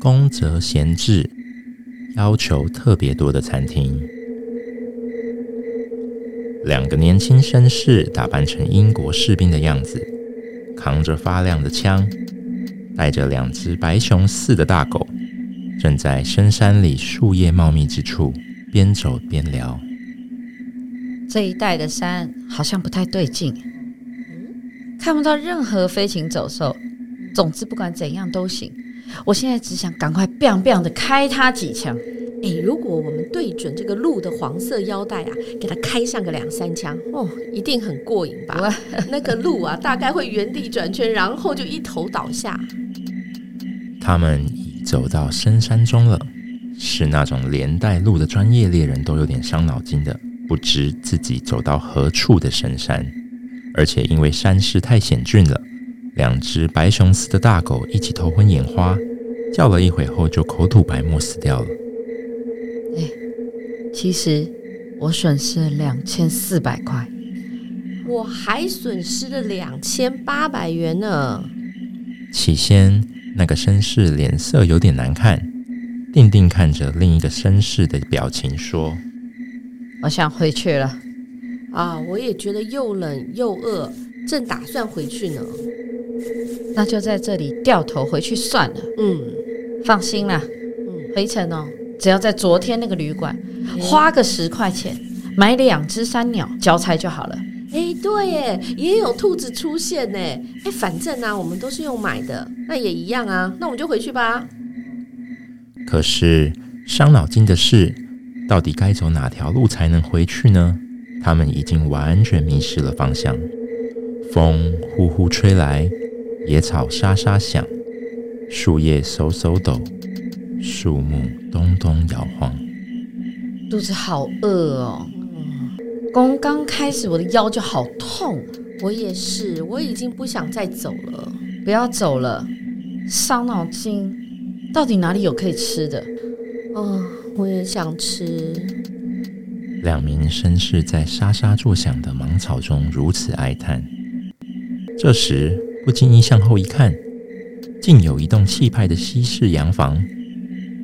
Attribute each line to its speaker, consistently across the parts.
Speaker 1: 宫泽贤治要求特别多的餐厅。两个年轻绅士打扮成英国士兵的样子，扛着发亮的枪，带着两只白熊似的大狗，正在深山里树叶茂密之处边走边聊。
Speaker 2: 这一带的山好像不太对劲，看不到任何飞禽走兽。总之，不管怎样都行。我现在只想赶快 biang biang 的开他几枪。
Speaker 3: 哎，如果我们对准这个鹿的黄色腰带啊，给它开上个两三枪，哦，一定很过瘾吧？那个鹿啊，大概会原地转圈，然后就一头倒下。
Speaker 1: 他们已走到深山中了，是那种连带鹿的专业猎人都有点伤脑筋的，不知自己走到何处的深山，而且因为山势太险峻了。两只白熊似的大狗一起头昏眼花，叫了一会后就口吐白沫死掉了。
Speaker 2: 哎，其实我损失了两千四百块，
Speaker 3: 我还损失了两千八百元呢。
Speaker 1: 起先，那个绅士脸色有点难看，定定看着另一个绅士的表情说：“
Speaker 2: 我想回去了。”
Speaker 3: 啊，我也觉得又冷又饿，正打算回去呢。
Speaker 2: 那就在这里掉头回去算了。
Speaker 3: 嗯，
Speaker 2: 放心啦。嗯，回程哦，只要在昨天那个旅馆花个十块钱买两只山鸟交差就好了。
Speaker 3: 哎，对耶，也有兔子出现呢。哎，反正呢，啊，我们都是用买的，那也一样啊。那我们就回去吧。
Speaker 1: 可是伤脑筋的事，到底该走哪条路才能回去呢？他们已经完全迷失了方向。风呼呼吹来。野草沙沙响，树叶嗖嗖抖，树木咚咚摇晃。
Speaker 2: 肚子好饿哦！刚刚开始，我的腰就好痛。
Speaker 3: 我也是，我已经不想再走了。
Speaker 2: 不要走了，伤脑筋。到底哪里有可以吃的？
Speaker 3: 哦，我也想吃。
Speaker 1: 两名绅士在沙沙作响的芒草中如此哀叹。这时。不经意向后一看，竟有一栋气派的西式洋房，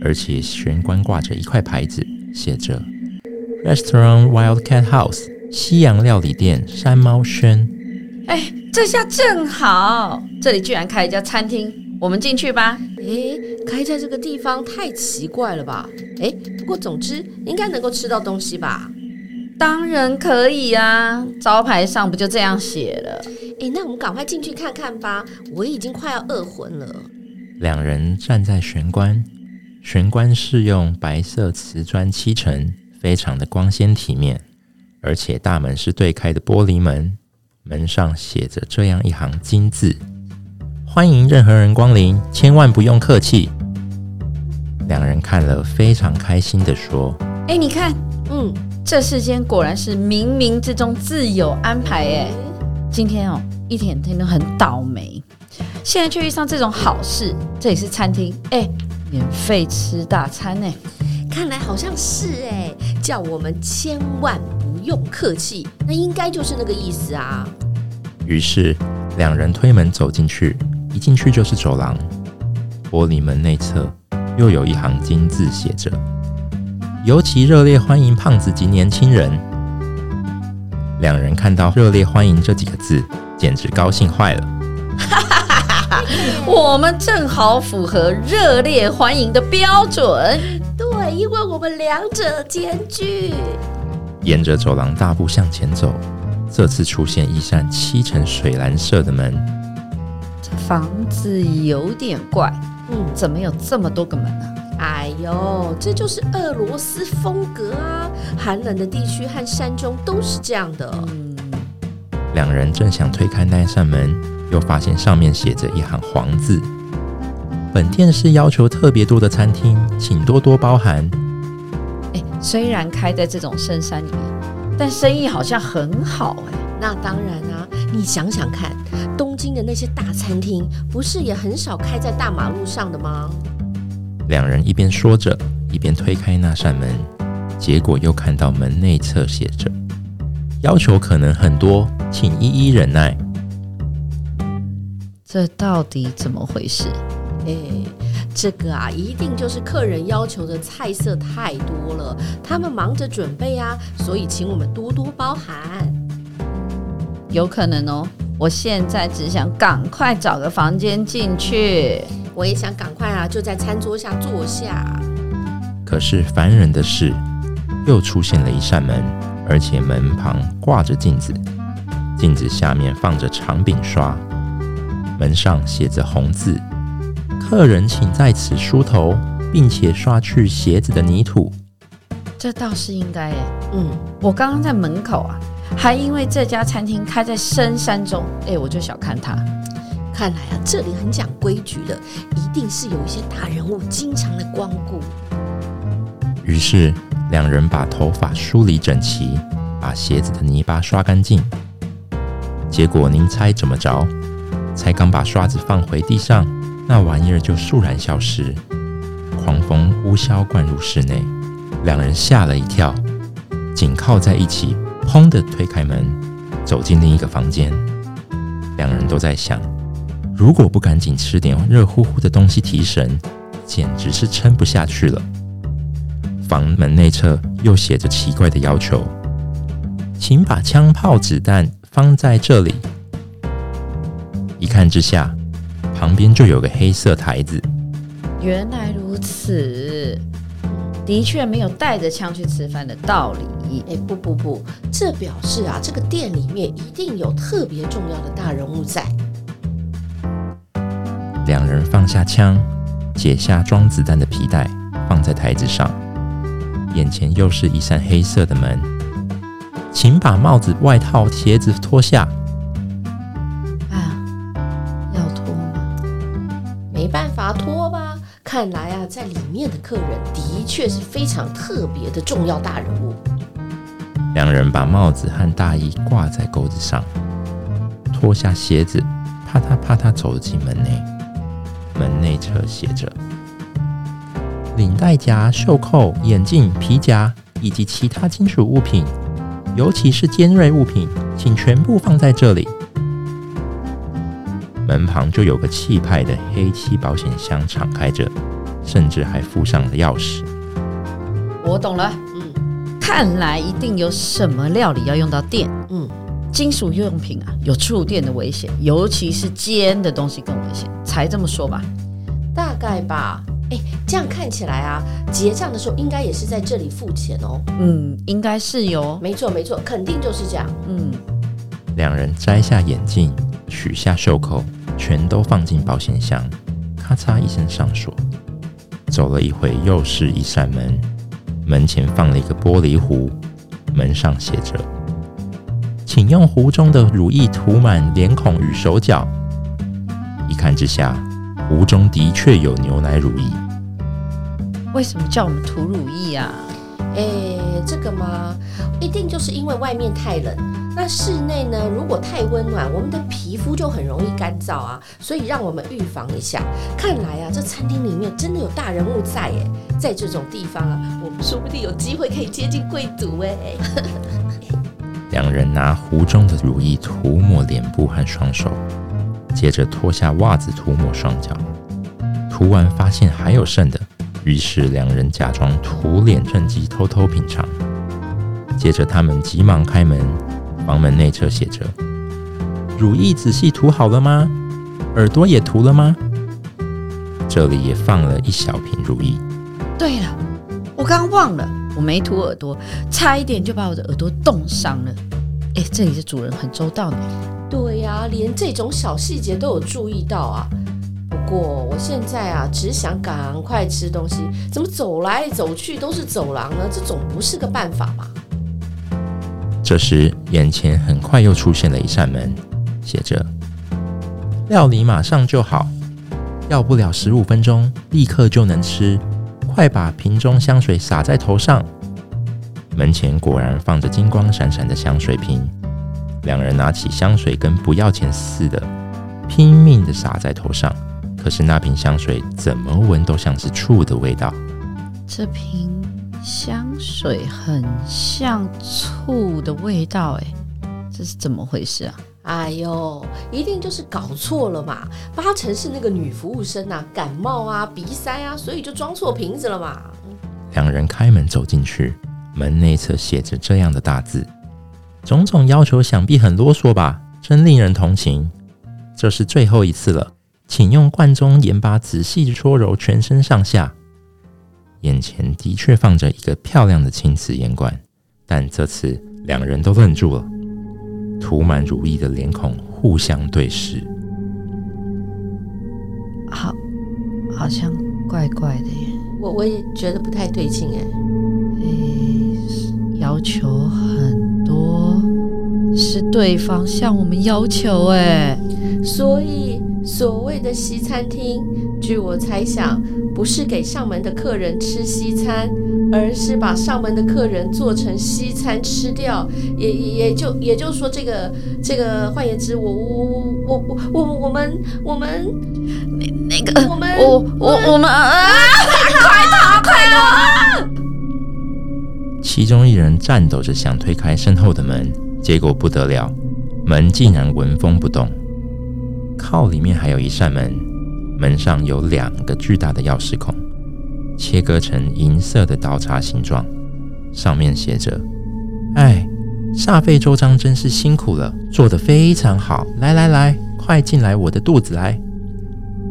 Speaker 1: 而且玄关挂着一块牌子，写着 “Restaurant Wildcat House” 西洋料理店山猫轩。
Speaker 2: 哎，这下正好，这里居然开一家餐厅，我们进去吧。
Speaker 3: 哎，开在这个地方太奇怪了吧？哎，不过总之应该能够吃到东西吧？
Speaker 2: 当然可以啊，招牌上不就这样写了？
Speaker 3: 哎，那我们赶快进去看看吧！我已经快要饿昏了。
Speaker 1: 两人站在玄关，玄关是用白色瓷砖砌成，非常的光鲜体面，而且大门是对开的玻璃门，门上写着这样一行金字：“欢迎任何人光临，千万不用客气。”两人看了非常开心的说：“
Speaker 2: 哎，你看，嗯，这世间果然是冥冥之中自有安排哎。”今天哦，一天天都很倒霉，现在却遇上这种好事。这里是餐厅，哎，免费吃大餐呢，
Speaker 3: 看来好像是哎，叫我们千万不用客气，那应该就是那个意思啊。
Speaker 1: 于是两人推门走进去，一进去就是走廊，玻璃门内侧又有一行金字写着：“尤其热烈欢迎胖子及年轻人。”两人看到“热烈欢迎”这几个字，简直高兴坏了。
Speaker 2: 我们正好符合热烈欢迎的标准。
Speaker 3: 对，因为我们两者兼具。
Speaker 1: 沿着走廊大步向前走，这次出现一扇漆成水蓝色的门。
Speaker 2: 这房子有点怪，嗯，怎么有这么多个门呢？
Speaker 3: 哎呦，这就是俄罗斯风格啊！寒冷的地区和山中都是这样的。嗯，
Speaker 1: 两人正想推开那扇门，又发现上面写着一行黄字：“本店是要求特别多的餐厅，请多多包涵。”
Speaker 2: 哎，虽然开在这种深山里面，但生意好像很好哎。
Speaker 3: 那当然啊，你想想看，东京的那些大餐厅，不是也很少开在大马路上的吗？
Speaker 1: 两人一边说着，一边推开那扇门，结果又看到门内侧写着：“要求可能很多，请一一忍耐。”
Speaker 2: 这到底怎么回事？
Speaker 3: 哎，这个啊，一定就是客人要求的菜色太多了，他们忙着准备啊，所以请我们多多包涵。
Speaker 2: 有可能哦，我现在只想赶快找个房间进去，
Speaker 3: 我也想赶快啊，就在餐桌下坐下。
Speaker 1: 可是烦人的是，又出现了一扇门，而且门旁挂着镜子，镜子下面放着长柄刷，门上写着红字。客人请在此梳头，并且刷去鞋子的泥土。
Speaker 2: 这倒是应该耶。嗯，我刚刚在门口啊，还因为这家餐厅开在深山中，哎，我就小看它。
Speaker 3: 看来啊，这里很讲规矩的，一定是有一些大人物经常来光顾。
Speaker 1: 于是两人把头发梳理整齐，把鞋子的泥巴刷干净。结果您猜怎么着？才刚把刷子放回地上。那玩意儿就倏然消失，狂风呼啸灌入室内，两人吓了一跳，紧靠在一起，砰的推开门，走进另一个房间。两人都在想，如果不赶紧吃点热乎乎的东西提神，简直是撑不下去了。房门内侧又写着奇怪的要求，请把枪炮子弹放在这里。一看之下。旁边就有个黑色台子。
Speaker 2: 原来如此，的确没有带着枪去吃饭的道理。
Speaker 3: 哎，不不不，这表示啊，这个店里面一定有特别重要的大人物在。
Speaker 1: 两人放下枪，解下装子弹的皮带，放在台子上。眼前又是一扇黑色的门，请把帽子、外套、鞋子脱下。
Speaker 3: 啊，要脱吗？没办法脱吧！看来啊，在里面的客人的确是非常特别的重要大人物。
Speaker 1: 两人把帽子和大衣挂在钩子上，脱下鞋子，啪嗒啪嗒走进门内。门内侧写着：“领带夹、袖扣、眼镜、皮夹以及其他金属物品，尤其是尖锐物品，请全部放在这里。”门旁就有个气派的黑漆保险箱敞开着，甚至还附上了钥匙。
Speaker 2: 我懂了，嗯，看来一定有什么料理要用到电，嗯，金属用品啊，有触电的危险，尤其是尖的东西更危险，才这么说吧？
Speaker 3: 大概吧。哎，这样看起来啊，结账的时候应该也是在这里付钱哦。
Speaker 2: 嗯，应该是哟。
Speaker 3: 没错，没错，肯定就是这样。嗯，
Speaker 1: 两人摘下眼镜。取下袖扣，全都放进保险箱，咔嚓一声上锁。走了一会，又是一扇门，门前放了一个玻璃壶，门上写着：“请用壶中的乳液涂满脸孔与手脚。”一看之下，壶中的确有牛奶乳液。
Speaker 2: 为什么叫我们涂乳液啊？
Speaker 3: 哎，这个嘛，一定就是因为外面太冷。那室内呢？如果太温暖，我们的皮肤就很容易干燥啊。所以让我们预防一下。看来啊，这餐厅里面真的有大人物在诶。在这种地方啊，我们说不定有机会可以接近贵族哎。
Speaker 1: 两人拿壶中的乳液涂抹脸部和双手，接着脱下袜子涂抹双脚。涂完发现还有剩的，于是两人假装涂脸，趁机偷偷品尝。接着他们急忙开门。房门内侧写着：“乳液仔细涂好了吗？耳朵也涂了吗？这里也放了一小瓶乳液。
Speaker 2: 对了，我刚忘了，我没涂耳朵，差一点就把我的耳朵冻伤了。哎，这里的主人很周到呢。
Speaker 3: 对呀，连这种小细节都有注意到啊。不过我现在啊，只想赶快吃东西，怎么走来走去都是走廊呢？这总不是个办法吧。”
Speaker 1: 这时，眼前很快又出现了一扇门，写着：“料理马上就好，要不了十五分钟，立刻就能吃。快把瓶中香水洒在头上。”门前果然放着金光闪闪的香水瓶，两人拿起香水跟不要钱似的，拼命地洒在头上。可是那瓶香水怎么闻都像是醋的味道。
Speaker 2: 这瓶。香水很像醋的味道，哎，这是怎么回事啊？
Speaker 3: 哎呦，一定就是搞错了嘛！八成是那个女服务生啊，感冒啊，鼻塞啊，所以就装错瓶子了嘛。
Speaker 1: 两人开门走进去，门内侧写着这样的大字：“种种要求，想必很啰嗦吧？真令人同情。这是最后一次了，请用罐中盐巴仔细搓揉全身上下。”眼前的确放着一个漂亮的青瓷盐罐，但这次两人都愣住了。涂满乳液的脸孔互相对视，
Speaker 2: 好，好像怪怪的耶。
Speaker 3: 我我也觉得不太对劲哎。
Speaker 2: 诶，要求很多，是对方向我们要求哎。
Speaker 3: 所以所谓的西餐厅，据我猜想，不是给上门的客人吃西餐。而是把上门的客人做成西餐吃掉，也也就也就是说，这个这个换言之，我我我我我我我们我们
Speaker 2: 那那个
Speaker 3: 我们
Speaker 2: 我我我们啊！快逃快逃！
Speaker 1: 其中一人颤抖着想推开身后的门，结果不得了，门竟然纹风不动。靠里面还有一扇门，门上有两个巨大的钥匙孔。切割成银色的刀叉形状，上面写着：“哎，煞费周章，真是辛苦了，做得非常好。来来来，快进来我的肚子来。”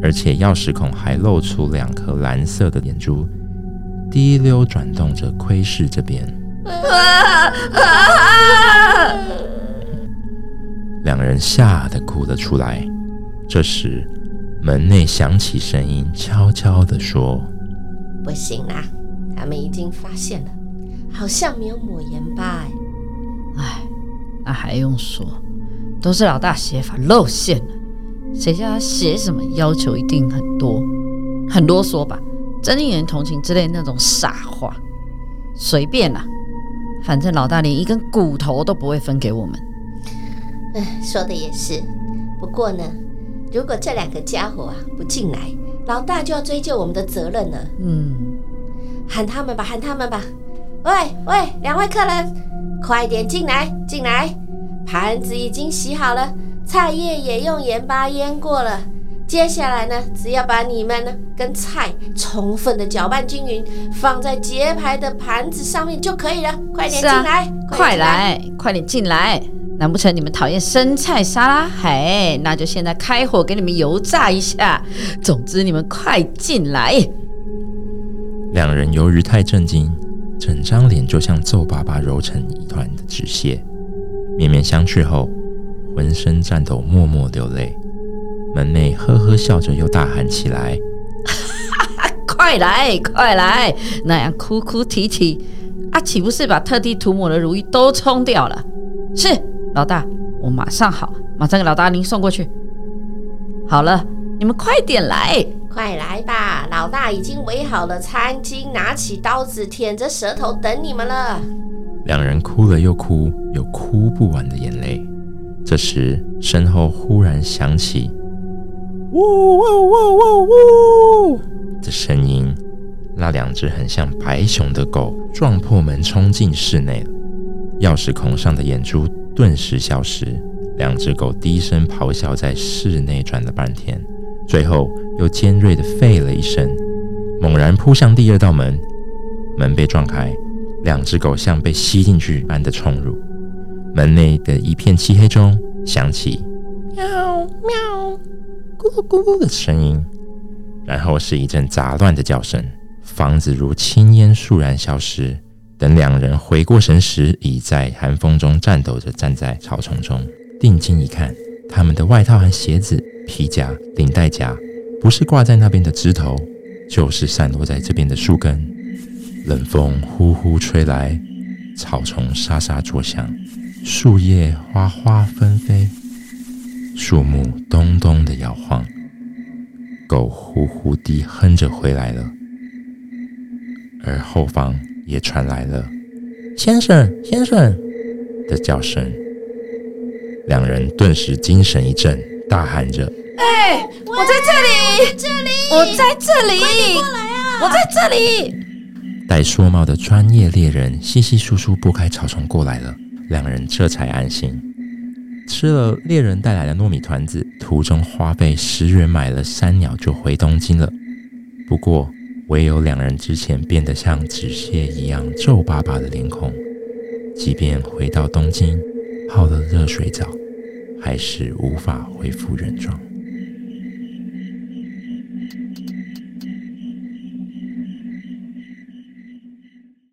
Speaker 1: 而且钥匙孔还露出两颗蓝色的眼珠，滴溜转动着窥视这边。两人吓得哭了出来。这时，门内响起声音，悄悄地说。
Speaker 3: 不行啦，他们已经发现了，好像没有抹盐巴。
Speaker 2: 哎，那还用说，都是老大写法露馅了。谁叫他写什么要求一定很多，很啰嗦吧？真令人同情之类那种傻话，随便啦。反正老大连一根骨头都不会分给我们。
Speaker 3: 哎，说的也是。不过呢，如果这两个家伙啊不进来。老大就要追究我们的责任了。
Speaker 2: 嗯，
Speaker 3: 喊他们吧，喊他们吧。喂喂，两位客人，快点进来，进来。盘子已经洗好了，菜叶也用盐巴腌过了。接下来呢，只要把你们呢跟菜充分的搅拌均匀，放在节拍的盘子上面就可以了。快点进来，
Speaker 2: 啊、快来，快点进来。难不成你们讨厌生菜沙拉？嘿，那就现在开火给你们油炸一下。总之，你们快进来。
Speaker 1: 两人由于太震惊，整张脸就像皱巴巴揉成一团的纸屑。面面相觑后，浑身颤抖，默默流泪。门内呵呵笑着，又大喊起来：“
Speaker 2: 快来，快来！那样哭哭啼啼，啊，岂不是把特地涂抹的如意都冲掉了？是。”老大，我马上好，马上给老大您送过去。好了，你们快点来，
Speaker 3: 快来吧！老大已经围好了餐巾，拿起刀子，舔着舌头等你们了。
Speaker 1: 两人哭了又哭，有哭不完的眼泪。这时，身后忽然响起“呜呜呜呜呜”的声音，那两只很像白熊的狗撞破门冲进室内了。钥匙孔上的眼珠。顿时消失，两只狗低声咆哮，在室内转了半天，最后又尖锐地吠了一声，猛然扑向第二道门。门被撞开，两只狗像被吸进去般的冲入门内的一片漆黑中，响起喵喵、咕噜咕噜的声音，然后是一阵杂乱的叫声，房子如轻烟倏然消失。等两人回过神时，已在寒风中颤抖着站在草丛中。定睛一看，他们的外套和鞋子、皮夹、领带夹，不是挂在那边的枝头，就是散落在这边的树根。冷风呼呼吹来，草丛沙沙作响，树叶哗哗纷飞，树木咚咚的摇晃，狗呼呼地哼着回来了，而后方。也传来了“先生，先生”的叫声，两人顿时精神一振，大喊着：“
Speaker 2: 哎，我在这里，这里，我在这里，过来啊！我在这里！”
Speaker 1: 戴说帽的专业猎人稀稀疏疏拨开草丛过来了，两人这才安心。吃了猎人带来的糯米团子，途中花费十元买了山鸟，就回东京了。不过，唯有两人之前变得像纸屑一样皱巴巴的脸孔，即便回到东京泡了热水澡，还是无法恢复原状。